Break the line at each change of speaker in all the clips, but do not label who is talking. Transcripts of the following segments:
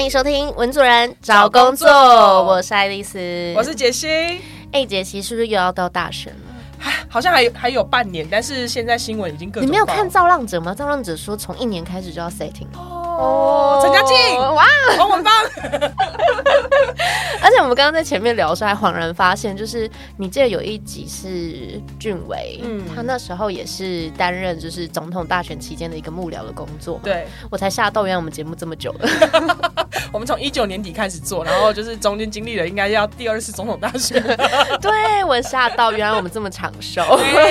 欢迎收听文主人找工作，我是爱丽丝，
我是杰西。
哎，杰西是不是又要到大选了？
好像还有还有半年，但是现在新闻已经各
你没有看《造浪者》吗？《造浪者》说从一年开始就要 setting
哦，陈嘉静哇，黄文芳。
而且我们刚刚在前面聊的时候，还恍然发现，就是你记得有一集是俊伟，嗯，他那时候也是担任就是总统大选期间的一个幕僚的工作。
对，
我才吓到，原来我们节目这么久了。
我们从一九年底开始做，然后就是中间经历了应该要第二次总统大选。
对我吓到，原来我们这么长寿。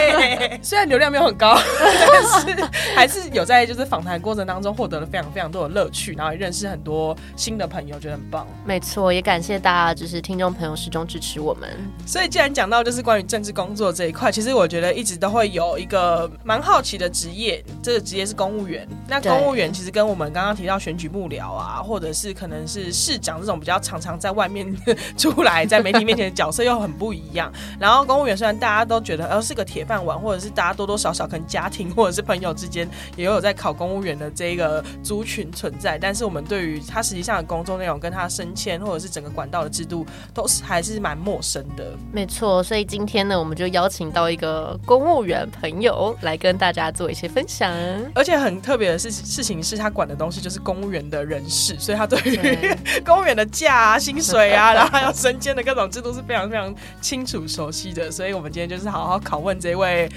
虽然流量没有很高，但是还是有在就是访谈过程当中获得了非常非常多的乐趣，然后也认识很多新的朋友，觉得很棒。
没错，也感谢大家，就是听众朋友始终支持我们。
所以既然讲到就是关于政治工作这一块，其实我觉得一直都会有一个蛮好奇的职业，这个职业是公务员。那公务员其实跟我们刚刚提到选举幕僚啊，或者是可能是市长这种比较常常在外面 出来在媒体面前的角色又很不一样。然后公务员虽然大家都觉得呃是个铁饭碗，或者是大家多多少少可能家庭或者是朋友之间也有在考公务员的这个族群存在，但是我们对于他实际上的工作内容跟他升迁或者是整个管道的制度都是还是蛮陌生的。
没错，所以今天呢，我们就邀请到一个公务员朋友来跟大家做一些分享。
而且很特别的事事情是他管的东西就是公务员的人事，所以他对于 公务员的价啊、薪水啊，然后还有升迁的各种制度是非常非常清楚熟悉的。所以我们今天就是好好拷问这位。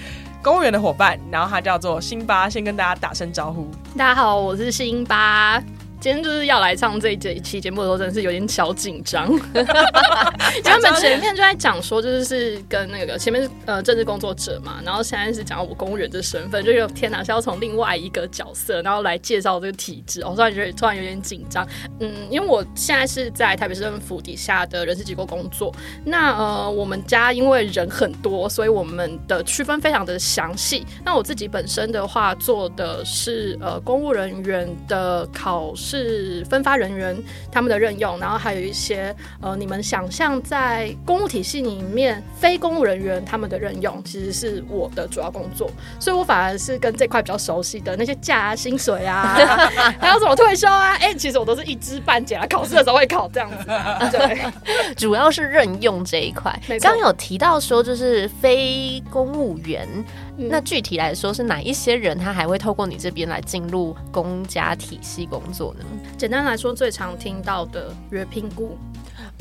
公务员的伙伴，然后他叫做辛巴，先跟大家打声招呼。
大家好，我是辛巴。今天就是要来上这这一期节目的时候，真的是有点小紧张。他们前面就在讲说，就是是跟那个前面是呃政治工作者嘛，然后现在是讲我公务员的身份，就有天哪是要从另外一个角色，然后来介绍这个体制。我突然觉得突然有点紧张。嗯，因为我现在是在台北市政府底下的人事机构工作。那呃，我们家因为人很多，所以我们的区分非常的详细。那我自己本身的话，做的是呃公务人员的考试。是分发人员他们的任用，然后还有一些呃，你们想象在公务体系里面非公务人员他们的任用，其实是我的主要工作，所以我反而是跟这块比较熟悉的那些假啊、薪水啊，还有什么退休啊，哎，其实我都是一知半解啊，考试的时候会考这样子，对，
主要是任用这一块。刚刚有提到说，就是非公务员。那具体来说，是哪一些人他还会透过你这边来进入公家体系工作呢？
简单来说，最常听到的约聘雇。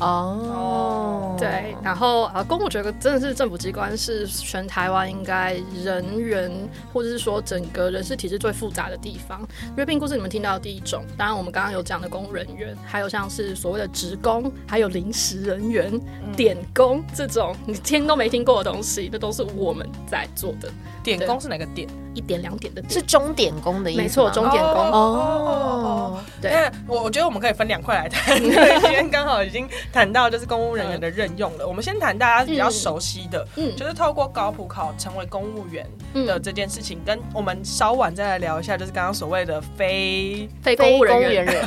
哦，对，然后啊，公务觉得真的是政府机关是全台湾应该人员或者是说整个人事体制最复杂的地方。约聘故事你们听到的第一种，当然我们刚刚有讲的公务人员，还有像是所谓的职工，还有临时人员、点工这种你听都没听过的东西，那都是我们在做的。
点工是哪个点？
一点两点的点，
是钟点工的意思。
没错，钟点工。哦，
对。我我觉得我们可以分两块来谈。今天刚好已经谈到就是公务人员的任用了。我们先谈大家比较熟悉的，嗯，就是透过高普考成为公务员的这件事情。跟我们稍晚再来聊一下，就是刚刚所谓的非
非公务人员人，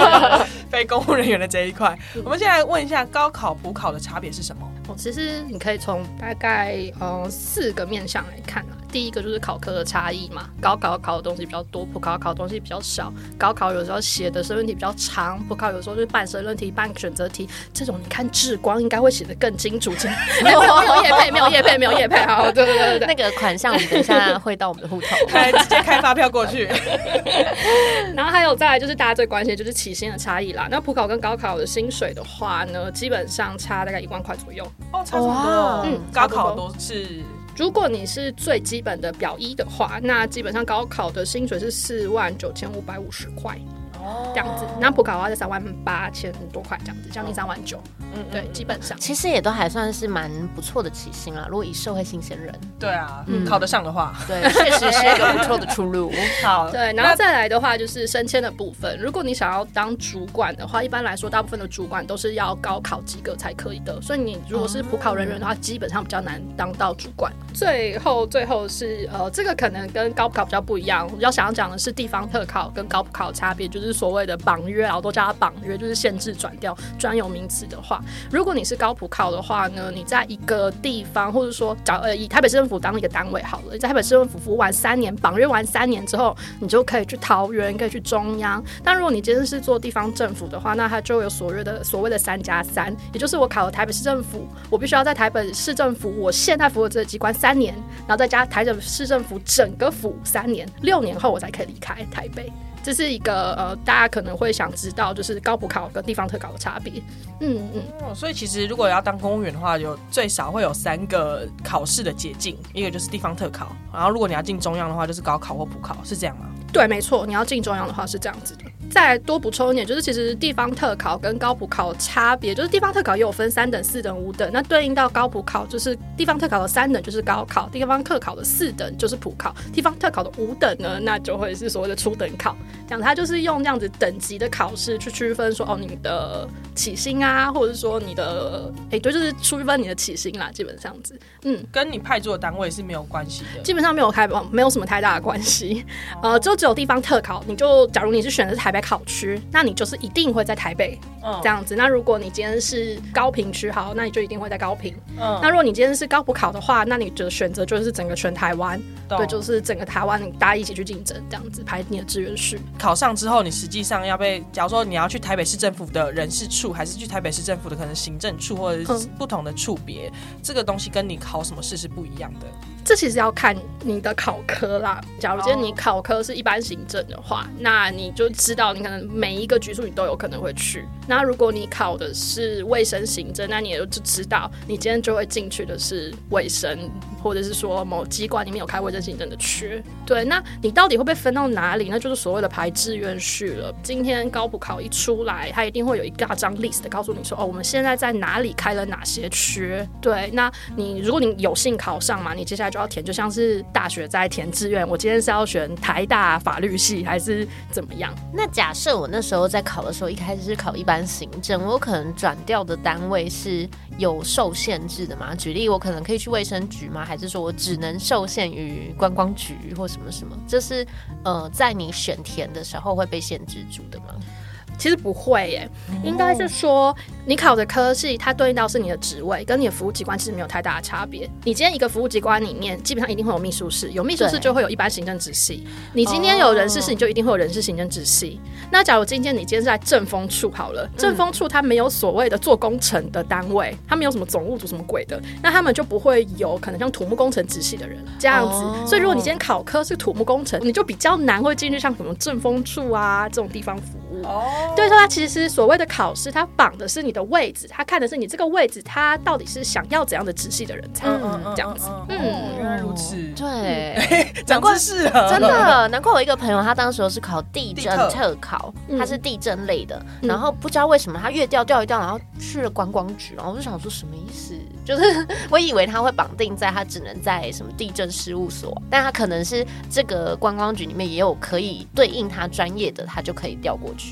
非公务人员的这一块。我们先来问一下高考补考的差别是什么？
哦，其实你可以从大概呃四个面向来看啊。第一个就是考科的差异嘛，高考考的东西比较多，普考考的东西比较少。高考有时候写的申论题比较长，普考有时候就是半申论题、半选择题。这种你看智光应该会写的更清楚。没有叶配，没有叶配，没有叶配。好，对对对对，
那个款项你等一下会到我们的户头，开
直接开发票过去。
然后还有再来就是大家最关心的就是起薪的差异啦。那普考跟高考的薪水的话呢，基本上差大概一万块左右。
哦，差不多。嗯，高考都是。
如果你是最基本的表一的话，那基本上高考的薪水是四万九千五百五十块。这样子，那普考的话是三万八千多块，这样子将近三万九。嗯，对，基本上
其实也都还算是蛮不错的起薪啦。如果以社会新鲜人，
对啊，考得上的话，
对，确实是一个不错的出路。
好，
对，然后再来的话就是升迁的部分。如果你想要当主管的话，一般来说，大部分的主管都是要高考及格才可以的。所以你如果是普考人员的话，基本上比较难当到主管。最后，最后是呃，这个可能跟高普考比较不一样。我比较想要讲的是地方特考跟高普考差别，就是。是所谓的榜约啊，我都叫它榜约，就是限制转调专有名词的话，如果你是高普考的话呢，你在一个地方，或者说找呃以台北市政府当一个单位好了，你在台北市政府服务完三年，榜约完三年之后，你就可以去桃园，可以去中央。但如果你今天是做地方政府的话，那它就有所谓的所谓的三加三，也就是我考了台北市政府，我必须要在台北市政府我现在服务这个机关三年，然后再加台北市政府整个府三年，六年后我才可以离开台北。这是一个呃，大家可能会想知道，就是高补考跟地方特考的差别。嗯
嗯。哦，所以其实如果要当公务员的话，有最少会有三个考试的捷径，一个就是地方特考，然后如果你要进中央的话，就是高考或补考，是这样吗？
对，没错，你要进中央的话是这样子的。再多补充一点，就是其实地方特考跟高普考差别，就是地方特考也有分三等、四等、五等，那对应到高普考，就是地方特考的三等就是高考，地方特考的四等就是普考，地方特考的五等呢，那就会是所谓的初等考。讲它就是用这样子等级的考试去区分说，哦，你的起薪啊，或者是说你的，哎，对，就是区分你的起薪啦，基本上子，
嗯，跟你派驻的单位是没有关系的，
基本上没有开，没有什么太大的关系，呃，就只有地方特考，你就假如你是选的是台北。考区，那你就是一定会在台北嗯这样子。那如果你今天是高平区，好，那你就一定会在高平。嗯，那如果你今天是高普考的话，那你的选择就是整个全台湾，对，就是整个台湾大家一起去竞争这样子排你的志愿序。
考上之后，你实际上要被，假如说你要去台北市政府的人事处，还是去台北市政府的可能行政处或者是不同的处别，这个东西跟你考什么试是不一样的。
这其实要看你的考科啦。假如今天你考科是一般行政的话，那你就知道你可能每一个局处你都有可能会去。那如果你考的是卫生行政，那你也就知道你今天就会进去的是卫生，或者是说某机关里面有开卫生行政的缺。对，那你到底会被分到哪里？那就是所谓的排志愿序了。今天高普考一出来，它一定会有一大张 list 告诉你说，哦，我们现在在哪里开了哪些缺。对，那你如果你有幸考上嘛，你接下来就要填，就像是大学在填志愿，我今天是要选台大法律系还是怎么样？
那假设我那时候在考的时候，一开始是考一般行政，我可能转调的单位是有受限制的吗？举例，我可能可以去卫生局吗？还是说我只能受限于观光局或什么什么？这是呃，在你选填的时候会被限制住的吗？
其实不会耶，应该是说你考的科系，它对应到是你的职位，跟你的服务机关其实没有太大的差别。你今天一个服务机关里面，基本上一定会有秘书室，有秘书室就会有一般行政直系。你今天有人事室，你就一定会有人事行政直系。那假如今天你今天是在政风处好了，政风处它没有所谓的做工程的单位，它没有什么总务组什么鬼的，那他们就不会有可能像土木工程直系的人这样子。所以如果你今天考科是土木工程，你就比较难会进去像什么政风处啊这种地方服务。哦。对，说它其实所谓的考试，它绑的是你的位置，它看的是你这个位置，它到底是想要怎样的直系的人才这样子。
嗯，原来如此。
对，
难怪是
真的，难怪我一个朋友，他当时是考地震特考，他是地震类的，然后不知道为什么他越调调一调，然后去了观光局，然后我就想说什么意思？就是 我以为他会绑定在他只能在什么地震事务所，但他可能是这个观光局里面也有可以对应他专业的，他就可以调过去。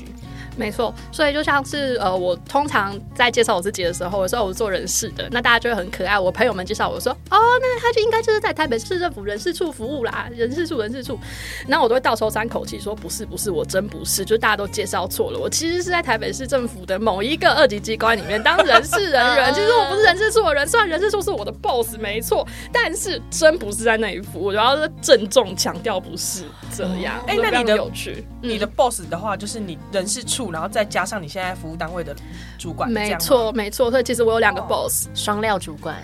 没错，所以就像是呃，我通常在介绍我自己的时候，我说我是做人事的，那大家就会很可爱。我朋友们介绍我说，哦，那他就应该就是在台北市政府人事处服务啦，人事处人事处。那我都会倒抽三口气说，不是不是，我真不是，就大家都介绍错了。我其实是在台北市政府的某一个二级机关里面当人事人员。其实我不是人事处的人，虽然人事处是我的 boss 没错，但是真不是在那一服务。主要是郑重强调不是这样。哎，那
你的
有趣，
你的 boss 的话就是你人事处。然后再加上你现在服务单位的主管，
没错没错，所以其实我有两个 boss，
双料主管，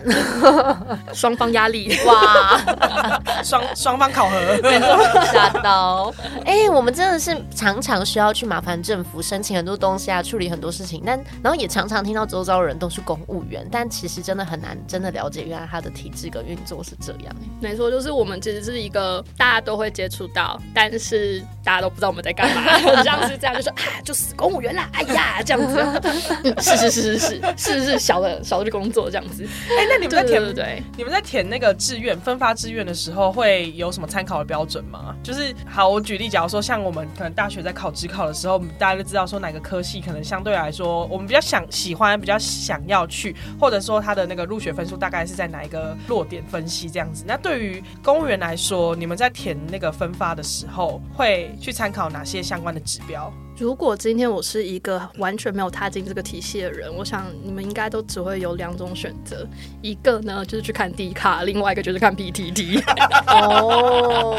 双方压力
哇，
双双方考核，
没错，吓到。哎，我们真的是常常需要去麻烦政府申请很多东西啊，处理很多事情，但然后也常常听到周遭人都是公务员，但其实真的很难真的了解原来他的体制跟运作是这样。
没错，就是我们其实是一个大家都会接触到，但是大家都不知道我们在干嘛，像是这样，就说啊，就公务员啦，哎呀，这样子，是是是是是是是小的小的去工作这样子。
哎，那你们在填对对？你们在填那个志愿分发志愿的时候，会有什么参考的标准吗？就是好，我举例，假如说像我们可能大学在考职考的时候，大家都知道说哪个科系可能相对来说我们比较想喜欢，比较想要去，或者说他的那个入学分数大概是在哪一个落点分析这样子。那对于公务员来说，你们在填那个分发的时候，会去参考哪些相关的指标？
如果今天我是一个完全没有踏进这个体系的人，我想你们应该都只会有两种选择，一个呢就是去看 D 卡，另外一个就是看 PTT。哦，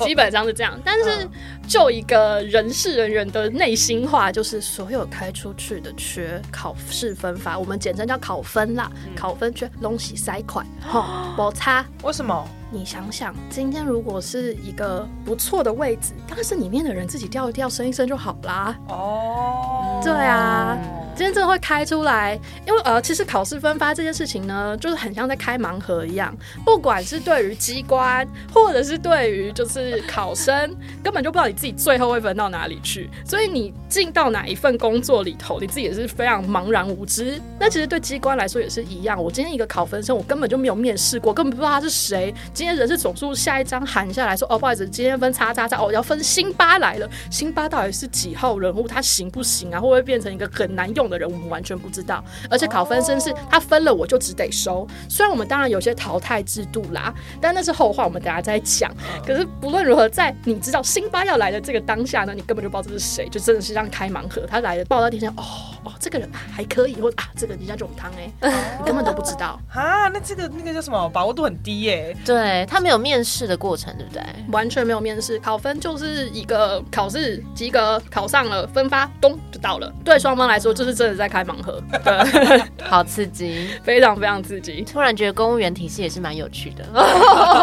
基本上是这样。但是就一个人事人员的内心话，就是所有开出去的缺考试分发，我们简称叫考分啦，考分缺东西塞款，哈，摩擦。
为什么？
你想想，今天如果是一个不错的位置，当然是里面的人自己调一调，升一升就好啦。哦，对啊。今天真的会开出来，因为呃，其实考试分发这件事情呢，就是很像在开盲盒一样。不管是对于机关，或者是对于就是考生，根本就不知道你自己最后会分到哪里去。所以你进到哪一份工作里头，你自己也是非常茫然无知。那其实对机关来说也是一样。我今天一个考分生，我根本就没有面试过，根本不知道他是谁。今天人事总数下一张喊下来说，哦，不好意思，今天分叉叉叉，哦，要分辛巴来了。辛巴到底是几号人物？他行不行啊？会不会变成一个很难用？的人我们完全不知道，而且考分生是他分了我就只得收。虽然我们当然有些淘汰制度啦，但那是后话，我们等下再讲。可是不论如何，在你知道辛巴要来的这个当下呢，你根本就不知道这是谁，就真的是像开盲盒。他来了报到天上哦哦，这个人还可以，或啊这个人家就很汤哎，你根本都不知道
啊。那这个那个叫什么？把握度很低耶。
对他没有面试的过程，对不对？
完全没有面试，考分就是一个考试及格，考上了分发，咚就到了。对双方来说，就是。真的在开盲盒，
对，好刺激，
非常非常刺激。
突然觉得公务员体系也是蛮有趣的，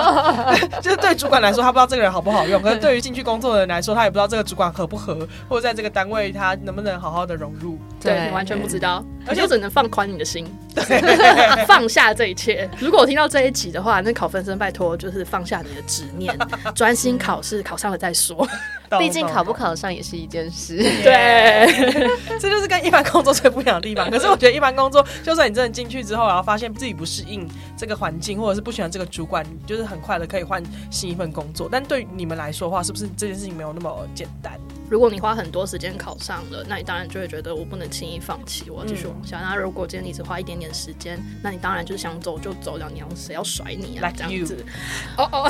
就是对主管来说，他不知道这个人好不好用；，可是对于进去工作的人来说，他也不知道这个主管合不合，或者在这个单位他能不能好好的融入。
对你完全不知道，而且只能放宽你的心，放下这一切。如果我听到这一集的话，那考分生拜托就是放下你的执念，专心考试，考上了再说。
毕竟考不考上也是一件事。
对，
这就是跟一般工作最不一样的地方。可是我觉得一般工作，就算你真的进去之后，然后发现自己不适应这个环境，或者是不喜欢这个主管，就是很快的可以换新一份工作。但对你们来说的话，是不是这件事情没有那么简单？
如果你花很多时间考上了，那你当然就会觉得我不能轻易放弃，我要继续往下。那如果今天你只花一点点时间，那你当然就是想走就走，两年谁要甩你啊？这样子。哦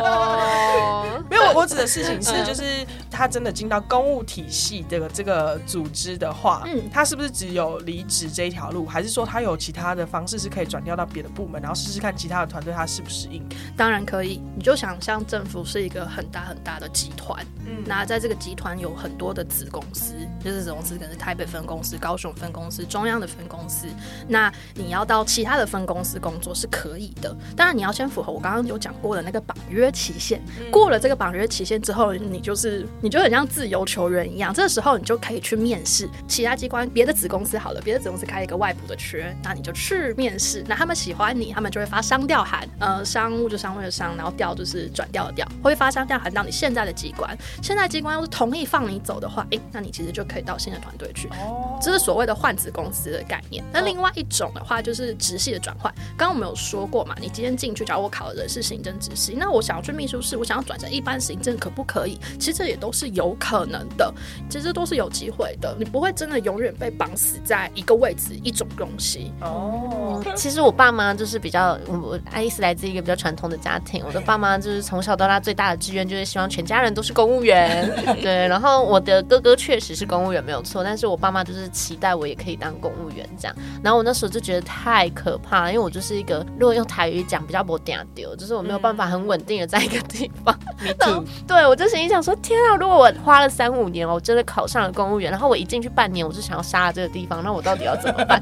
哦，没有，我指的事情是，就是他真的进到公务体系的这个组织的话，嗯，他是不是只有离职这一条路，还是说他有其他的方式是可以转调到别的部门，然后试试看其他的团队他适不适应？
当然可以，你就想象政府是一个很大很大的集团，嗯，那在这个。集团有很多的子公司，就是子公司可能是台北分公司、高雄分公司、中央的分公司。那你要到其他的分公司工作是可以的，当然你要先符合我刚刚有讲过的那个绑约期限。过了这个绑约期限之后，你就是你就很像自由球员一样，这个时候你就可以去面试其他机关、别的子公司。好了，别的子公司开一个外部的缺，那你就去面试。那他们喜欢你，他们就会发商调函，呃，商务就商务的商，然后调就是转调的调，会发商调函到你现在的机关。现在机关要是。同意放你走的话，哎，那你其实就可以到新的团队去。哦，这是所谓的换子公司的概念。那另外一种的话，就是直系的转换。刚刚我们有说过嘛，你今天进去，假如我考的人是行政直系，那我想要去秘书室，我想要转成一般行政，可不可以？其实这也都是有可能的，其实都是有机会的。你不会真的永远被绑死在一个位置、一种东西。
哦，其实我爸妈就是比较，我爱丽丝来自一个比较传统的家庭，我的爸妈就是从小到大最大的志愿就是希望全家人都是公务员。对，然后我的哥哥确实是公务员没有错，但是我爸妈就是期待我也可以当公务员这样。然后我那时候就觉得太可怕了，因为我就是一个如果用台语讲比较不嗲丢，就是我没有办法很稳定的在一个地方。对，我就心想说，天啊，如果我花了三五年，我真的考上了公务员，然后我一进去半年，我就想要杀了这个地方，那我到底要怎么办？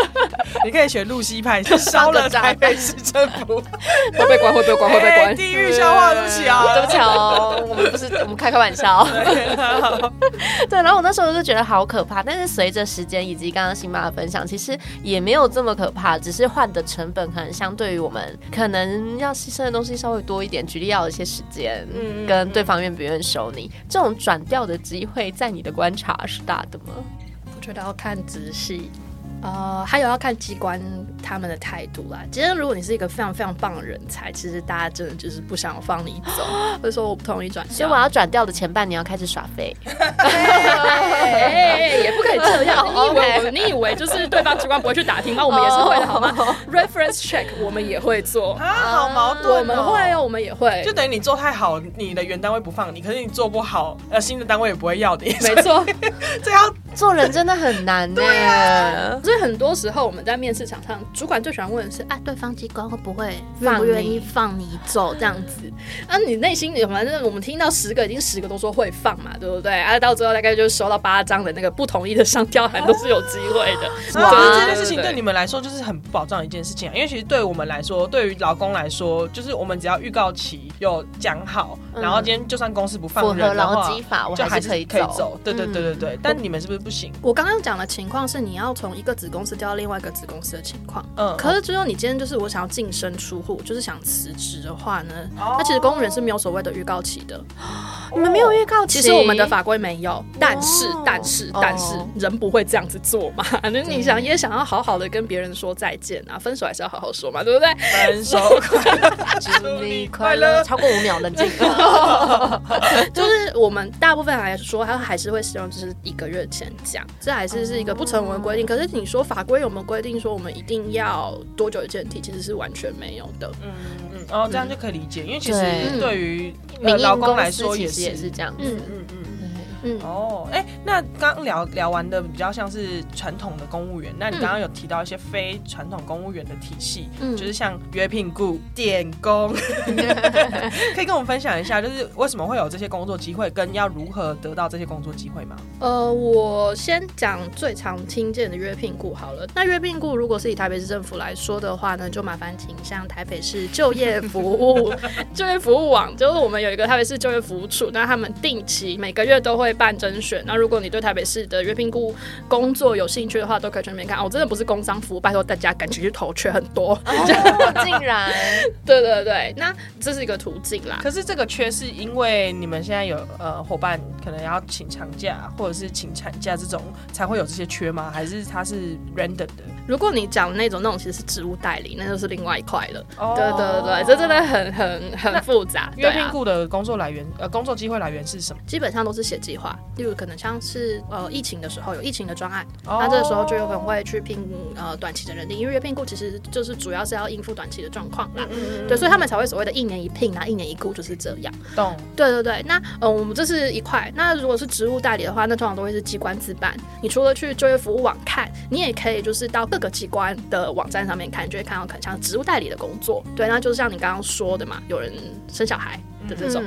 你可以选露西派，烧了台北市政府，
会被关，会被关，会被关。
地狱笑话，对不起啊，
对不起哦，我们不是，我们开开玩笑。对，然后我那时候就觉得好可怕，但是随着时间以及刚刚新妈的分享，其实也没有这么可怕，只是换的成本可能相对于我们可能要牺牲的东西稍微多一点。举例要一些时间，嗯，跟对方愿不愿意收你，这种转调的机会，在你的观察是大的吗？
我觉得要看仔细。呃，还有要看机关他们的态度啦。今天如果你是一个非常非常棒的人才，其实大家真的就是不想放你走，或者说我不同意转
所以我要转掉的前半年要开始耍废。
也不可以这样。你以为 你以为就是对方机关不会去打听吗？我们也是会的，好吗？Reference check 我们也会做
啊，好矛盾。
我们会哦，我们也会。
就等于你做太好，你的原单位不放你，可是你做不好，呃，新的单位也不会要你。
没错，
这样
做人真的很难。对
啊，所以很多时候我们在面试场上，主管最喜欢问的是：啊，对方机关会不会愿不愿意放你走？这样子。啊，你内心里反正我们听到十个，已经十个都说会放嘛，对不对？啊，到最后大概就收到八张的那个不同意的上吊函，都是有机会的。
可是这件事情对你们来说就是很不保障的一件事情啊，因为其实对我们来说，对于劳工来说，就是我们只要预告期有讲好，然后今天就算公司不放人的话，就还是可以可以走。对对对对对。但你们是不是不行？
我刚刚讲的情况是你要从一个子公司调到另外一个子公司的情况。嗯。可是只有你今天就是我想要净身出户，就是想辞职的话呢，那其实公务员是没有所谓的预告期的。
你们没有预告期？
其实我们的法规没有，但是但是但是人不会这样子做嘛？那你想也想要好好的跟别人说再见啊，分手还是要好好说嘛，对不对？
分手快乐，祝你快乐。
超过五秒冷静。
就是我们大部分来说，他还是会希望就是一个月前讲，这还是是一个不成文的规定。可是你说法规有没有规定说我们一定要多久的见体？其实是完全没有的。嗯
嗯，然后这样就可以理解，因为其实对于劳工来说也是
也是这样。嗯嗯嗯。
嗯哦，哎，那刚聊聊完的比较像是传统的公务员，那你刚刚有提到一些非传统公务员的体系，嗯，就是像约聘雇、点工，可以跟我们分享一下，就是为什么会有这些工作机会，跟要如何得到这些工作机会吗？
呃，我先讲最常听见的约聘雇好了。那约聘雇如果是以台北市政府来说的话呢，就麻烦请向台北市就业服务 就业服务网，就是我们有一个台北市就业服务处，那他们定期每个月都会。会办甄选，那如果你对台北市的约聘雇工作有兴趣的话，都可以去那边看。我真的不是工商服务，拜托大家赶紧去投，缺很多。
竟然，
对对对，那这是一个途径啦。
可是这个缺是因为你们现在有呃伙伴可能要请长假或者是请产假这种才会有这些缺吗？还是它是 random 的？
如果你讲那种那种其实是职务代理，那就是另外一块了。对对对，这真的很很很复杂。
约聘雇的工作来源呃工作机会来源是什么？
基本上都是写计划，例如可能像是呃疫情的时候有疫情的专案，那这个时候就有可能会去聘呃短期的人力，因为月聘雇其实就是主要是要应付短期的状况啦。对，所以他们才会所谓的一年一聘啊，一年一雇就是这样。
懂。
对对对，那呃我们这是一块。那如果是职务代理的话，那通常都会是机关自办。你除了去就业服务网看，你也可以就是到各个机关的网站上面看，就会看到可能像职务代理的工作。对，那就是像你刚刚说的嘛，有人生小孩。的这种，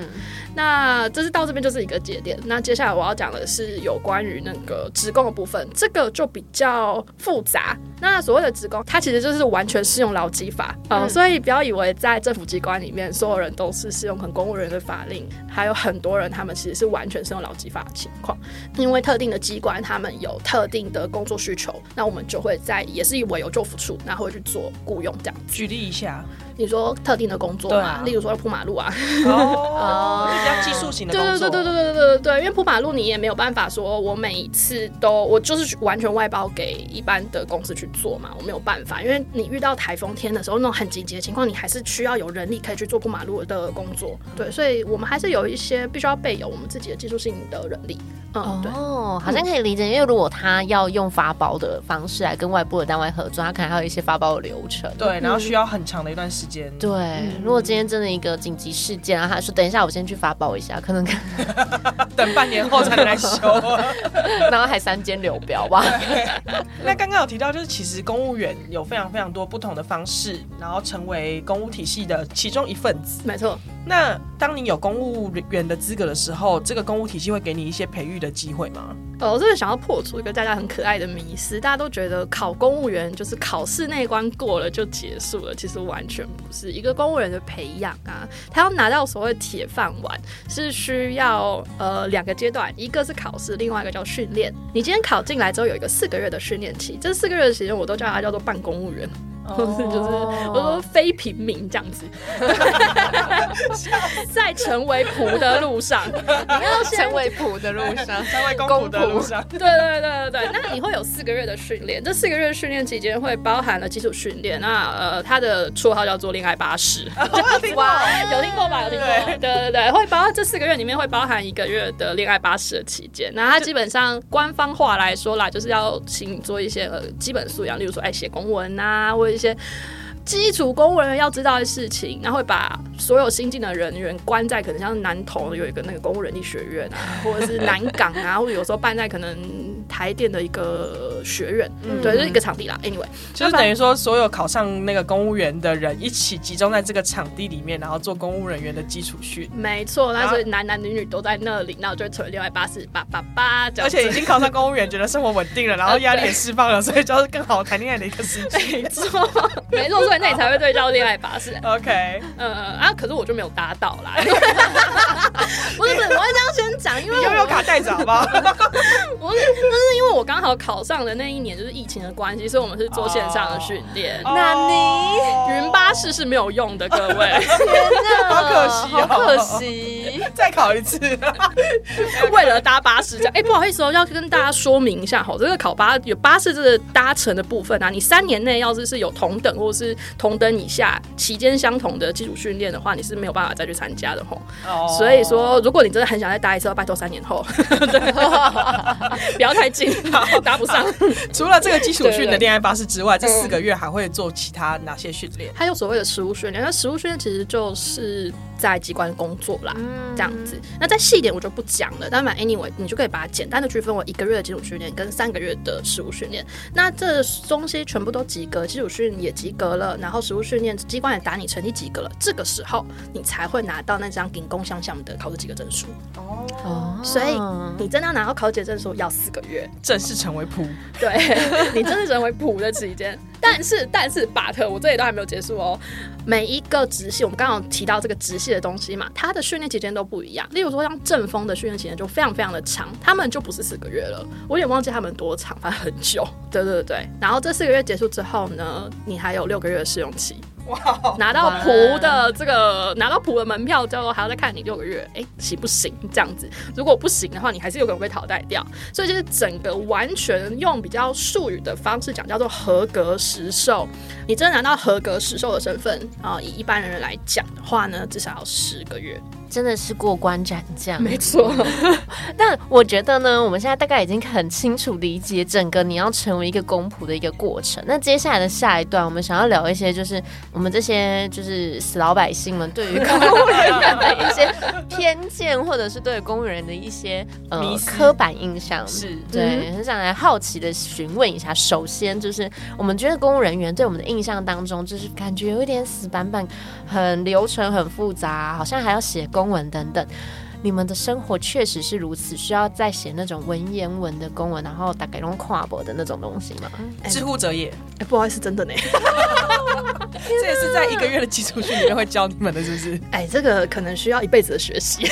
那这是到这边就是一个节点。那接下来我要讲的是有关于那个职工的部分，这个就比较复杂。那所谓的职工，它其实就是完全适用劳基法啊，所以不要以为在政府机关里面所有人都是适用很公务员的法令，还有很多人他们其实是完全适用劳基法的情况。因为特定的机关他们有特定的工作需求，那我们就会在也是以委由就服处，然后去做雇佣这样。
举例一下。
你说特定的工作嘛，例如说铺马路啊，
哦，比较技术型的工
作。对对对对对对对对，因为铺马路你也没有办法说，我每一次都我就是完全外包给一般的公司去做嘛，我没有办法，因为你遇到台风天的时候那种很紧急的情况，你还是需要有人力可以去做铺马路的工作。对，所以我们还是有一些必须要备有我们自己的技术性的人力。
嗯，对，哦，好像可以理解，因为如果他要用发包的方式来跟外部的单位合作，他可能还有一些发包的流程。
对，然后需要很长的一段时间。
对，如果今天真的一个紧急事件，然后他说等一下我先去发包一下，可能
等半年后才能来修，
然后还三间流标吧。
那刚刚有提到，就是其实公务员有非常非常多不同的方式，然后成为公务体系的其中一份子。
没错。
那当你有公务员的资格的时候，这个公务体系会给你一些培育的机会吗？
呃，我真的想要破除一个大家很可爱的迷思，大家都觉得考公务员就是考试那一关过了就结束了，其实完全不是。一个公务员的培养啊，他要拿到所谓铁饭碗，是需要呃两个阶段，一个是考试，另外一个叫训练。你今天考进来之后有一个四个月的训练期，这四个月的时间我都叫它叫做半公务员。或是就是我说非平民这样子，在成为仆的路上，
你要成为仆的路上，
成为公仆的路上。
对对对对对，那你会有四个月的训练，这四个月训练期间会包含了基础训练，那呃，他的绰号叫做“恋爱巴士 ”，
哇，
有听过吧？有听过？对对对，会包这四个月里面会包含一个月的恋爱巴士的期间，那他基本上官方话来说啦，就是要请你做一些呃基本素养，例如说爱写公文啊，或者一些。基础公务人员要知道的事情，然后会把所有新进的人员关在可能像南投有一个那个公务人力学院啊，或者是南港啊，或者有时候办在可能台电的一个学院，对，就是一个场地啦。Anyway，
就是等于说所有考上那个公务员的人一起集中在这个场地里面，然后做公务人员的基础训。
没错，那所以男男女女都在那里，那我就成为另外八十八八八，
而且已经考上公务员，觉得生活稳定了，然后压力也释放了，所以就是更好谈恋爱的一个时
机。没错，没错。所以那你才会对焦恋爱巴士，
OK，
嗯啊，可是我就没有搭到啦。不是不是，我会这样先讲，因为
悠悠卡带着好不好？我是，
那是因为我刚好考上的那一年就是疫情的关系，所以我们是做线上的训练。
那你
云巴士是没有用的，各位，
天
哪，好可惜，
好可惜，
再考一次，
为了搭巴士这样。哎，不好意思哦，要跟大家说明一下，好，这个考巴有巴士这个搭乘的部分啊，你三年内要是是有同等或者是同等以下期间相同的基础训练的话，你是没有办法再去参加的吼。哦。所以说，如果你真的很想再搭一次，要拜托三年后，不要太近，搭不上。
除了这个基础训的恋爱巴士之外，这四个月还会做其他哪些训练？
还有所谓的实务训练。那实务训练其实就是在机关工作啦，这样子。那再细一点我就不讲了。但反正 anyway，你就可以把它简单的区分为一个月的基础训练跟三个月的实务训练。那这东西全部都及格，基础训也及格了。然后实务训练机关也打你成绩及格了，这个时候你才会拿到那张顶工项项目的考试及格证书。哦，所以你真的要拿到考级证书要四个月，
正式成为普。
对 你正式成为普的期间，但是但是 but 我这里都还没有结束哦。每一个直系，我们刚刚提到这个直系的东西嘛，它的训练期间都不一样。例如说像阵风的训练期间就非常非常的长，他们就不是四个月了，我也忘记他们多长，反正很久。对对对，然后这四个月结束之后呢，你还有六个月的试用期。哇！拿到普的这个拿到普的门票之后，还要再看你六个月，哎，行不行？这样子，如果不行的话，你还是有可能被淘汰掉。所以就是整个完全用比较术语的方式讲，叫做合格实售。你真的拿到合格实售的身份啊，以一般人来讲的话呢，至少要十个月。
真的是过关斩将，
没错。
但我觉得呢，我们现在大概已经很清楚理解整个你要成为一个公仆的一个过程。那接下来的下一段，我们想要聊一些，就是我们这些就是死老百姓们对于公务人员的一些偏见，或者是对公务人员的一些呃刻板印象。
是
对，很想来好奇的询问一下。首先就是我们觉得公务人员对我们的印象当中，就是感觉有一点死板板，很流程很复杂，好像还要写公。公文等等，你们的生活确实是如此，需要再写那种文言文的公文，然后大概用跨博的那种东西吗？
知乎者也，
哎，不好意思，真的呢。
这也是在一个月的基础训里面会教你们的，是不是？
哎，这个可能需要一辈子的学习。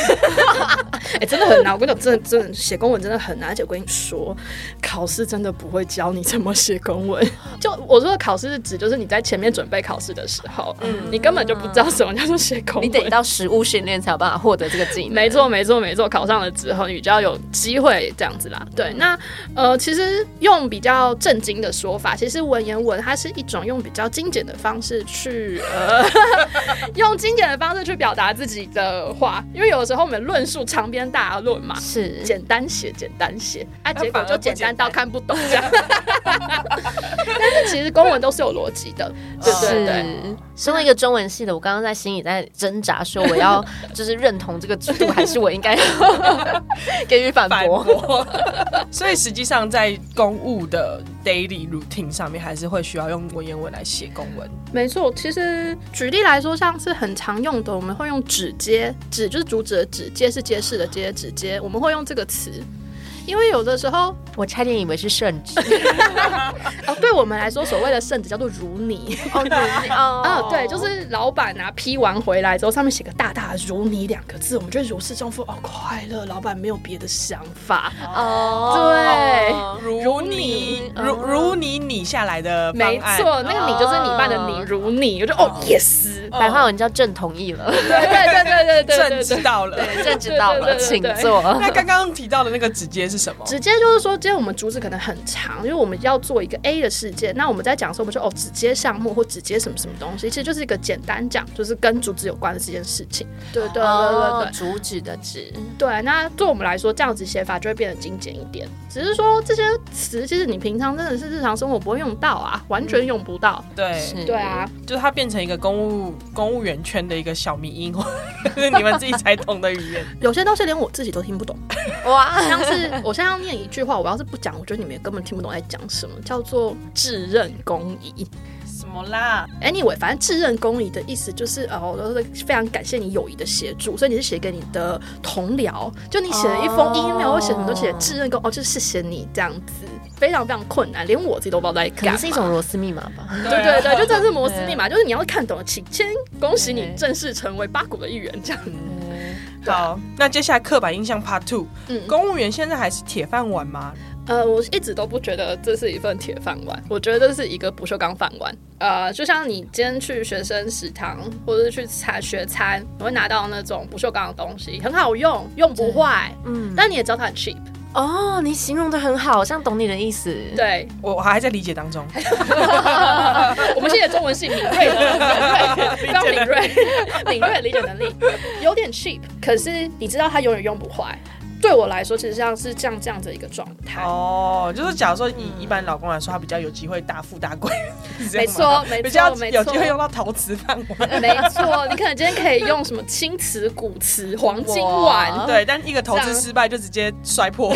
哎，真的很难。我跟你讲，真的真的写公文真的很难。而且我跟你说，考试真的不会教你怎么写公文。就我说的考试是指，就是你在前面准备考试的时候，嗯，你根本就不知道什么叫做写公文。
你得到实物训练才有办法获得这个技能。
没错，没错，没错。考上了之后，你比较有机会这样子啦。对，那呃，其实用比较正经的说法，其实文言文它是一种用比较精简的方式。去呃，用精简的方式去表达自己的话，因为有的时候我们论述长篇大论嘛，
是
简单写，简单写，啊，结果就简单到看不懂这样。但是其实公文都是有逻辑的，对对对。
身为一个中文系的，我刚刚在心里在挣扎，说我要就是认同这个制度，还是我应该 给予反驳？
所以实际上在公务的 daily routine 上面，还是会需要用文言文来写公文。
没错，其实举例来说，像是很常用的，我们会用“指接”，“指”就是主旨的“指”，“接”是揭示的“接”，“指接”我们会用这个词。因为有的时候
我差点以为是圣旨。
哦，对我们来说，所谓的圣旨叫做如你。
哦，
哦，啊，对，就是老板啊批完回来之后，上面写个大大的“如你”两个字，我们就如释重负，哦，快乐，老板没有别的想法，
哦，
对，
如你。如如你拟下来的，
没错，那个你就是你办的你如你，我就哦，yes，
白话文叫朕同意了，
对对对对对对
朕知道了。
对，朕知道了，
对对对
请
对对。
坐。
那刚刚提到的那个直接是什么？
直接就是说，今天我们主旨可能很长，因为我们要做一个 A 的事件。那我们在讲的时候，我们就哦，只接项目或只接什么什么东西，其实就是一个简单讲，就是跟主旨有关的这件事情。对对对对
哦
对
主旨的旨，
对。那对我们来说，这样子写法就会变得精简一点。只是说这些词，其实你平常真的是日常生活不会用到啊，完全用不到。
对，
是
对啊，
就是它变成一个公务公务员圈的一个小迷音，就是你们自己才懂的语言。
有些东西连我自己都听不懂。
哇，
像是我现在要念一句话，我要是不讲，我觉得你们也根本听不懂在讲什么，叫做智任公仪。
什么啦
？Anyway，反正智任公仪的意思就是，哦，都是非常感谢你友谊的协助，所以你是写给你的同僚，就你写了一封
哦
email，或写什么都写智任公，哦，就是谢谢你这样子，非常非常困难，连我自己都不知道在干嘛。
可能是一种螺丝密码吧。
对对对，就真的是螺
丝
密码，就是你要看懂了，请先恭喜你正式成为八股的一员，这样。
好，那接下来刻板印象 Part Two，
嗯
公务员现在还是铁饭碗吗？
呃，我一直都不觉得这是一份铁饭碗，我觉得这是一个不锈钢饭碗。呃，就像你今天去学生食堂或者是去餐学餐，你会拿到那种不锈钢的东西，很好用，用不坏，
嗯，
但你也知道它很 cheap。
哦，你形容的很好，好像懂你的意思。，
对，
我我还在理解当中。
我们现在中文是敏锐的，非常 敏锐，敏锐的理解能力，有点 cheap，可是你知道它永远用不坏。对我来说，其实像是这样这样的一个状态。
哦，就是假如说以一般老公来说，他比较有机会大富大贵，
没错没错
比较有机会用到陶瓷饭碗。
没错，你可能今天可以用什么青瓷、古瓷、黄金碗，
对，但一个投资失败就直接摔破。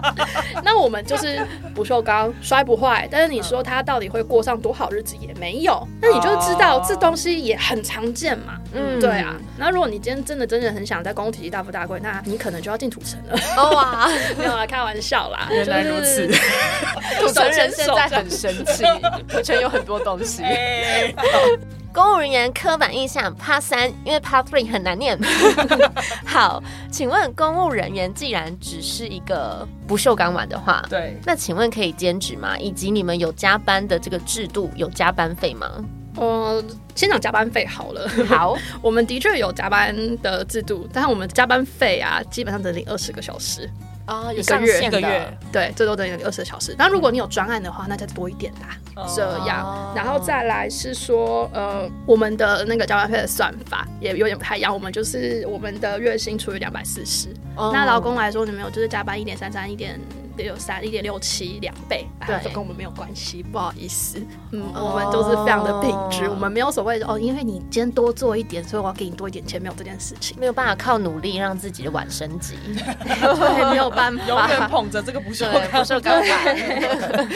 那我们就是不锈钢摔不坏，但是你说它到底会过上多好日子也没有，那你就知道
哦
这东西也很常见嘛。
嗯
对啊。那如果你今天真的真的很想在公共体系大富大贵，那你可能就要进土
哦哇，
没有啊，开玩笑啦。
原来如此
就是
土城人现在
手
很生气，土城有很多东西。
哎
公务人员刻板印象 Part 三，因为 Part Three 很难念。好，请问公务人员既然只是一个不锈钢碗的话，
对，
那请问可以兼职吗？以及你们有加班的这个制度，有加班费吗？
呃，先讲加班费好了。
好，
我们的确有加班的制度，但是我们加班费啊，基本上只领二十个小时。
啊，有
一个月
上限
一个月
对，最多等于二十个小时。那如果你有专案的话，那再多一点啦。这样
哦，
然后再来是说，呃，我们的那个加班费的算法也有点不太一样，我们就是我们的月薪除以两百四十。
哦
那劳工来说，你们有就是加班一点三三、一点六三、一点六七两倍，
对
跟我们没有关系，不好意思。嗯，我们都是非常的品质，我们没有所谓的哦，因为你今天多做一点，所以我要给你多一点钱，没有这件事情，
没有办法靠努力让自己的碗升级，
对，没有办
永远
法。
捧着这个不锈
对，不
钢。
锈钢碗。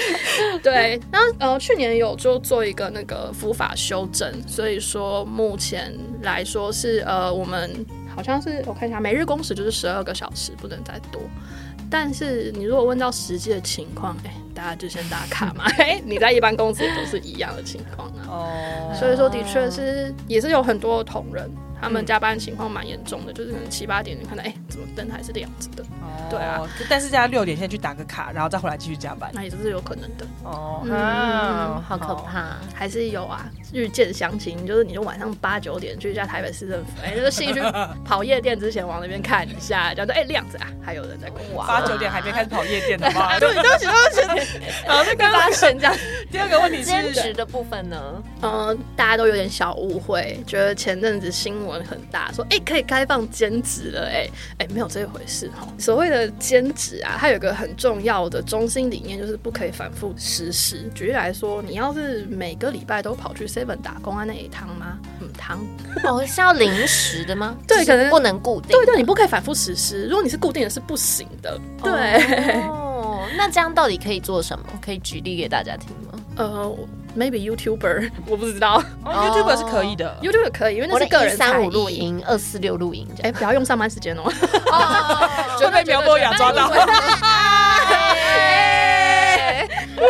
对，那呃，去年有就做一个那个服法修正，所以说目前来说是呃，我们好像是我看一下，每日工时就是十二个小时，不能再多。但是你如果问到实际的情况，哎、大家就先打卡嘛，哎，你在一般公司也都是一样的情况啊。
哦，
所以说，的确是也是有很多同仁，他们加班情况蛮严重的，就是可能七八点，你看到哎、怎么灯还是亮着的，对啊
哦，但是在六点先去打个卡，然后再回来继续加班。
那也是有可能的。
哦，
嗯
啊
好可。怕！
还是有啊，日渐详情，就是你就晚上八九点去一下台北市政府，哎、那个兴趣跑夜店之前往那边看一下，叫做哎亮着啊，还有人在逛哇。
八九点还没开始跑夜店的吗？
对，对不起，对不起。然后就跟发生这样，
第二个问题是，
兼职的部分呢？
呃，大家都有点小误会，觉得前阵子新闻很大，说哎、可以开放兼职了、哎哎没有这一回事哈。所谓的兼职啊，它有个很重要的中心理念，就是不可以反复实施。举例来说，你要是每个礼拜都跑去 Seven 打工啊，那一趟吗？嗯，汤。
哦，是要临时的吗？
对可能
就是不能固定。
对对，你不可以反复实施。如果你是固定的，是不行的。对，
哦，那这样到底可以做什么？可以举例给大家听吗？
呃，maybe YouTuber，我不知道、
哦、，YouTuber 是可以的、
，YouTuber 可以，因为那是个人
三五
录
音，二四六录音，
哎、不要用上班时间哦，
就被苗博雅抓到，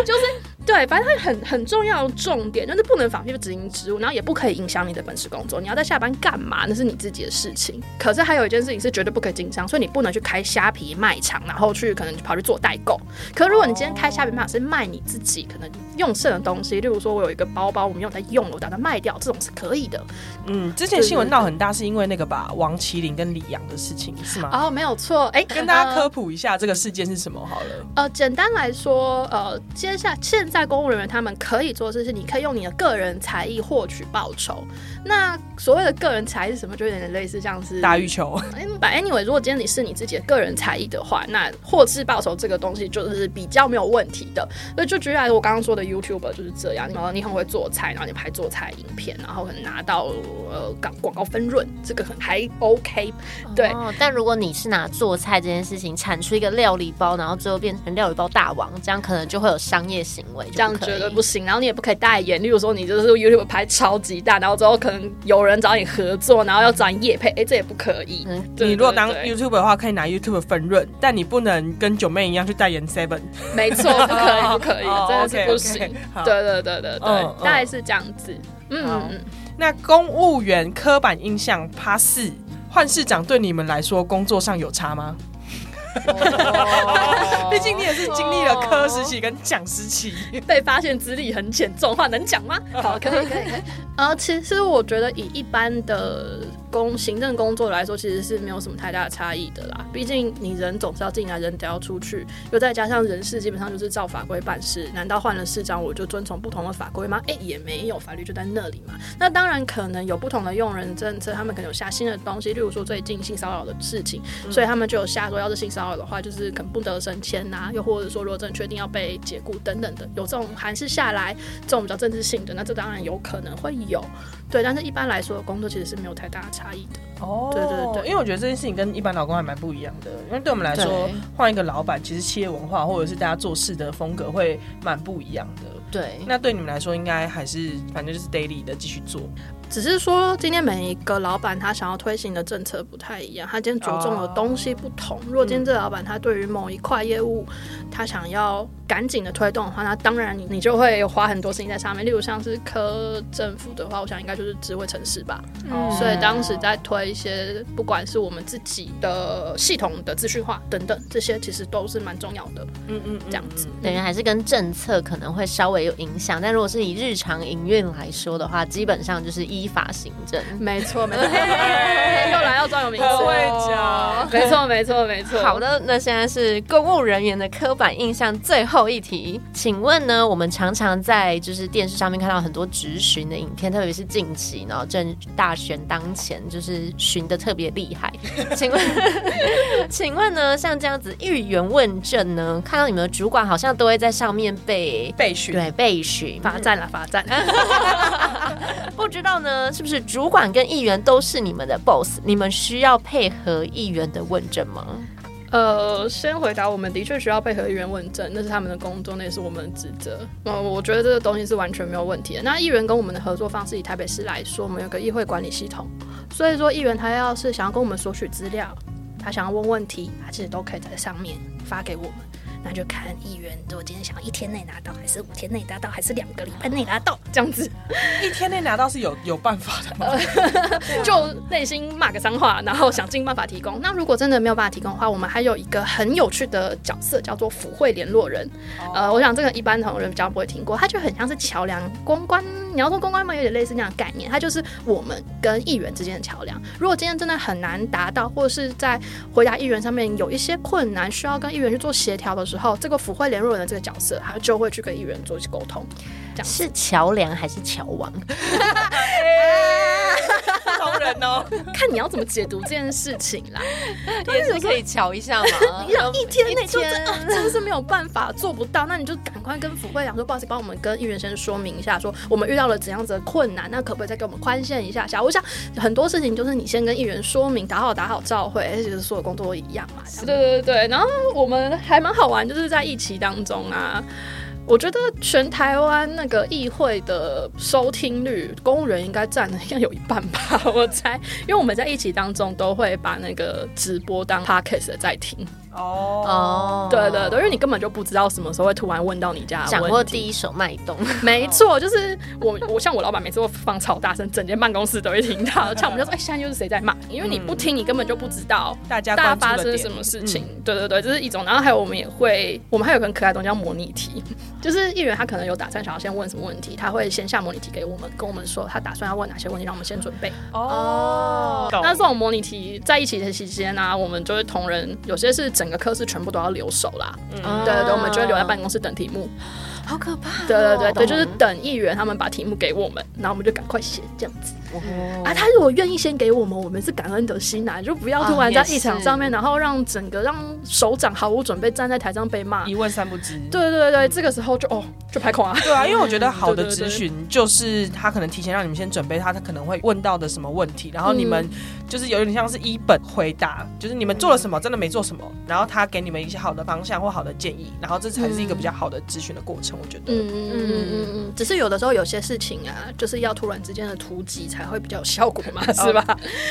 就是。对，反正它很很重要的重点就是不能仿就执行职务，然后也不可以影响你的本职工作。你要在下班干嘛？那是你自己的事情。可是还有一件事情是绝对不可以经商，所以你不能去开虾皮卖场，然后去可能跑去做代购。可如果你今天开虾皮卖场是卖你自己可能用剩的东西，例如说我有一个包包，我没有在用了，我打算卖掉，这种是可以的。
嗯，之前新闻闹很大，是因为那个吧，王麒麟跟李阳的事情是吗？
哦，没有错。哎，
跟大家科普一下这个事件是什么好了。
呃，简单来说，呃，接下现在公务人员他们。可以做的是，你可以用你的个人才艺获取报酬。那所谓的个人才是什么？就有点类似像是
打羽球。
哎，anyway，如果今天你是你自己的个人才艺的话，那获知报酬这个东西就是比较没有问题的。所以就举例来说，我刚刚说的 YouTuber 就是这样。然后你很会做菜，然后你拍做菜影片，然后可能拿到呃广广告分润，这个很还 OK。对。
哦但如果你是拿做菜这件事情产出一个料理包，然后最后变成料理包大王，这样可能就会有商业行为，
这样绝对不行。然后你也不可以代言，例如说你就是 YouTube 拍超级大，然后之后可能有人找你合作，然后要找你夜配，哎，这也不可以。
你如果当 YouTube 的话，可以拿 YouTube 分润，但你不能跟九妹一样去代言 Seven。
没错，不可以，不可以，真的是不行。对对对对对，大概是这样子。
嗯，那公务员刻板印象趴四，换市长对你们来说工作上有差吗？毕竟你也是经历了科时期跟讲时期，
被发现资历很浅，这种话能讲吗？好，可以，可以，可以。呃，其实我觉得以一般的。工行政工作来说，其实是没有什么太大的差异的啦。毕竟你人总是要进来，人得要出去，又再加上人事基本上就是照法规办事。难道换了市长我就遵从不同的法规吗？哎，也没有，法律就在那里嘛。那当然可能有不同的用人政策，他们可能有下新的东西，例如说最近性骚扰的事情，所以他们就有下说，要是性骚扰的话，就是可能不得升迁呐，又或者说如果真的确定要被解雇等等的，有这种函释下来，这种比较政治性的，那这当然有可能会有。对，但是一般来说，工作其实是没有太大的差异的。哦，对对对，
因为我觉得这件事情跟一般老公还蛮不一样的。因为对我们来说，换一个老板，其实企业文化或者是大家做事的风格会蛮不一样的。
对，
那对你们来说，应该还是反正就是 daily 的继续做。
只是说，今天每一个老板他想要推行的政策不太一样，他今天着重的东西不同。如果今天这个老板他对于某一块业务，他想要赶紧的推动的话，那当然你你就会花很多事情在上面。例如像是科政府的话，我想应该就是智慧城市吧。嗯所以当时在推一些，不管是我们自己的系统的资讯化等等，这些其实都是蛮重要的。嗯嗯，这样子
等于还是跟政策可能会稍微有影响。但如果是以日常营运来说的话，基本上就是依法行政。
没错没错，又来要专有名词，没错没错没错。
好的，那现在是公务人员的刻板印象最后一题，请问呢？我们常常在就是电视上面看到很多直询的影片，特别是近期呢，正大选当前，就是询的特别厉害。请问，请问呢？像这样子议员问政呢，看到你们的主管好像都会在上面被
被询，
对，被询
罚站了，罚站。
不知道呢，是不是主管跟议员都是你们的 boss？你们需要配合议员的问政吗？
呃，先回答，我们的确需要配合议员问政，那是他们的工作，那也是我们的职责。呃，我觉得这个东西是完全没有问题的。那议员跟我们的合作方式，以台北市来说，我们有个议会管理系统，所以说议员他要是想要跟我们索取资料，他想要问问题，他其实都可以在上面发给我们。那就看议员，如果今天想要一天内拿到，还是五天内拿到，还是两个礼拜内拿到，这样子。
一天内拿到是有有办法的吗？
就内心骂个脏话，然后想尽办法提供。那如果真的没有办法提供的话，我们还有一个很有趣的角色，叫做府会联络人。呃，我想这个一般同仁比较不会听过，他就很像是桥梁公关。你要说公关嘛，有点类似那样的概念，它就是我们跟议员之间的桥梁。如果今天真的很难达到，或者是在回答议员上面有一些困难，需要跟议员去做协调的时候，这个府会联络人的这个角色，他就会去跟议员做沟通。
是桥梁还是桥王？
超人哦，
看你要怎么解读这件事情啦。
也是可以瞧一下嘛。
要一天内就真的是没有办法做不到，那你就赶快跟府会讲说，不好意思，帮我们跟议员先说明一下，说我们遇到了怎样子的困难，那可不可以再给我们宽限一下下？我想很多事情就是你先跟议员说明，打好打好照会，其实所有工作都一样嘛。对对对对，然后我们还蛮好玩，就是在疫情当中啊。我觉得全台湾那个议会的收听率，公务员应该占了应该有一半吧，我猜，因为我们在一起当中都会把那个直播当 podcast 在听。哦，对对对，因为你根本就不知道什么时候会突然问到你家，
掌握第一手脉动。
没错，就是我我像我老板每次会放超大声，整间办公室都会听到。像我们就说，哎，现在又是谁在骂？因为你不听，你根本就不知道
大家
大家发生什么事情。对对对，这是一种。然后还有我们也会，我们还有个很可爱的东西叫模拟题，就是议员他可能有打算想要先问什么问题，他会先下模拟题给我们，跟我们说他打算要问哪些问题，让我们先准备。哦，那这种模拟题在一起的期间呢，我们就会同仁有些是整个科室全部都要留守啦。嗯，对对对，我们就会留在办公室等题目。
好可怕！
对对对对，就是等议员他们把题目给我们，然后我们就赶快写这样子。哦啊，他如果愿意先给我们，我们是感恩的心啊，就不要突然在议场上面，然后让整个让首长毫无准备站在台上被骂，
一问三不知。
对对对这个时候就哦，就拍空啊。
对啊，因为我觉得好的 咨询就是他可能提前让你们先准备他他可能会问到的什么问题，然后你们就是有点像是一本回答，就是你们做了什么，真的没做什么，然后他给你们一些好的方向或好的建议，然后这才是一个比较好的咨询的过程。我觉得，嗯嗯嗯
嗯嗯，只是有的时候有些事情啊，就是要突然之间的突击才会比较有效果。嘛，是吧？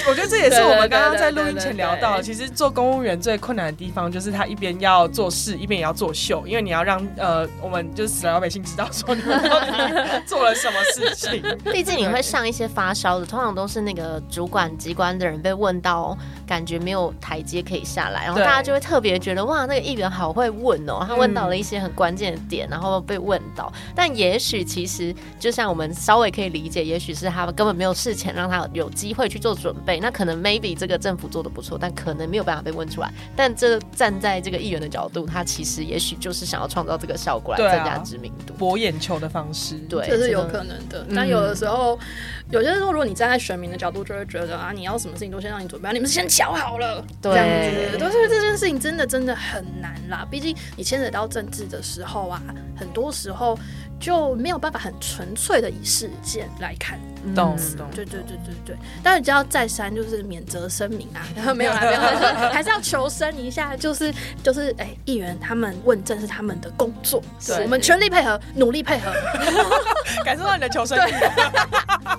我觉得这也是我们刚刚在录音前聊到，其实做公务员最困难的地方就是他一边要做事，一边也要作秀，因为你要让呃我们就是死老百姓知道说你们到底 做了什么事情。
毕竟你会上一些发烧的，通常都是那个主管机关的人被问到，感觉没有台阶可以下来，然后大家就会特别觉得哇，那个议员好会问哦，他问到了一些很关键的点，然后被问到。但也许其实就像我们稍微可以理解，也许是他们根本没有事前让他有。有机会去做准备，那可能 maybe 这个政府做的不错，但可能没有办法被问出来。但这站在这个议员的角度，他其实也许就是想要创造这个效果来增加知名度、
博眼球的方式。
对，这是有可能的。但有的时候，有些时候如果你站在选民的角度，就会觉得啊，你要什么事情都先让你准备，你们先瞧好了。
这样子，
都是这件事情真的真的很难啦。毕竟你牵扯到政治的时候啊，很多时候就没有办法很纯粹的以事件来看。
懂懂，
对对对对对，但是只要再三就是免责声明啊，然 后没有啦，没有，还是要求生一下，就是就是，哎，议员他们问政是他们的工作，我们全力配合，努力配合，
感受到你的求生欲，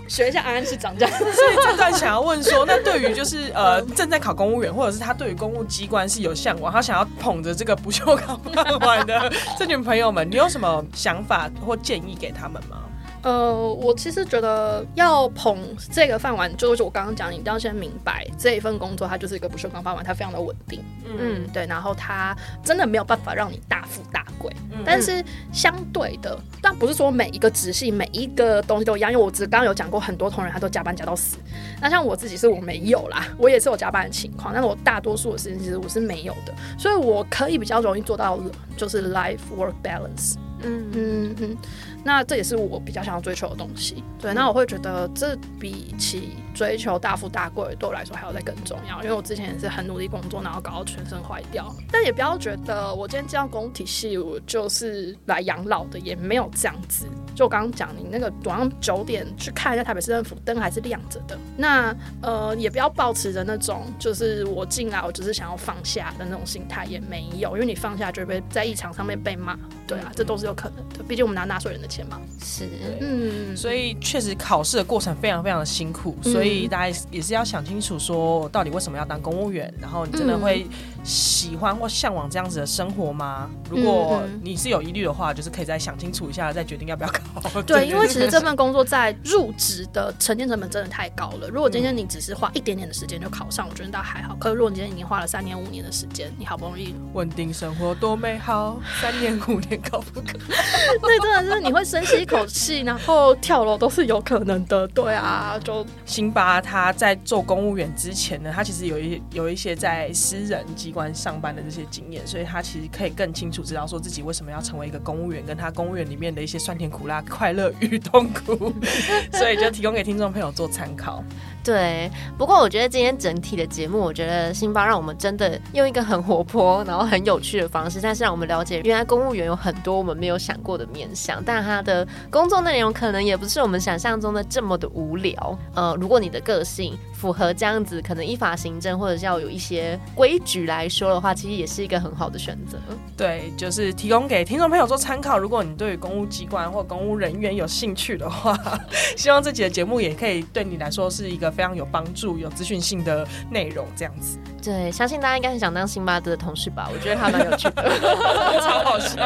学一下安安市长这样。
所以正在想要问说，那对于就是呃正在考公务员，或者是他对于公务机关是有向往，他想要捧着这个不锈钢饭碗的这群朋友们，你有什么想法或建议给他们吗？
呃，我其实觉得要捧这个饭碗，就是我刚刚讲，你一定要先明白这一份工作，它就是一个不锈钢饭碗，它非常的稳定。嗯，对，然后它真的没有办法让你大富大贵。但是相对的，但不是说每一个直系每一个东西都一样，因为我只刚刚有讲过，很多同仁他都加班加到死。那像我自己是我没有啦，我也是有加班的情况，但是我大多数的时间其实我是没有的，所以我可以比较容易做到就是 life work balance。嗯嗯嗯。那这也是我比较想要追求的东西，对。那我会觉得这比起追求大富大贵，对我来说还要再更重要。因为我之前也是很努力工作，然后搞到全身坏掉。但也不要觉得我今天进到公体系，我就是来养老的，也没有这样子。就我刚刚讲，你那个晚上九点去看一下台北市政府灯还是亮着的。那呃，也不要抱持着那种就是我进来我只是想要放下的那种心态，也没有。因为你放下就会在议场上面被骂，对啊，这都是有可能的。毕竟我们拿纳税人的钱。钱嘛，
是，
嗯，所以确实考试的过程非常非常的辛苦，所以大家也是要想清楚，说到底为什么要当公务员，然后你真的会喜欢或向往这样子的生活吗？如果你是有疑虑的话，就是可以再想清楚一下，再决定要不要考。
对，因为 其实这份工作在入职的沉淀成本真的太高了。如果今天你只是花一点点的时间就考上，我觉得倒还好。可是如果你今天已经花了三年五年的时间，你好不容易
稳定生活多美好，三年五年考不可，
那真的是你会。深吸一口气，然后跳楼都是有可能的。对啊，就
辛巴他在做公务员之前呢，他其实有一有一些在私人机关上班的这些经验，所以他其实可以更清楚知道说自己为什么要成为一个公务员，跟他公务员里面的一些酸甜苦辣、快乐与痛苦，所以就提供给听众朋友做参考。
对，不过我觉得今天整体的节目，我觉得辛巴让我们真的用一个很活泼，然后很有趣的方式，但是让我们了解原来公务员有很多我们没有想过的面向，但他的工作内容可能也不是我们想象中的这么的无聊。呃，如果你的个性。符合这样子，可能依法行政或者是要有一些规矩来说的话，其实也是一个很好的选择。
对，就是提供给听众朋友做参考。如果你对公务机关或公务人员有兴趣的话，希望这集的节目也可以对你来说是一个非常有帮助、有资讯性的内容。这样子，
对，相信大家应该很想当辛巴德的同事吧？我觉得他蛮有趣的，
超好笑。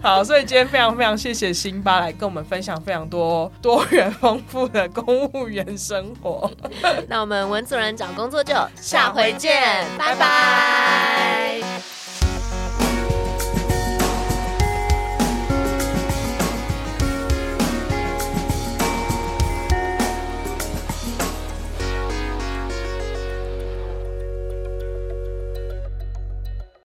好，所以今天非常非常谢谢辛巴来跟我们分享非常多多元丰富的公务员生活。
那我们文组人找工作就下回见拜拜。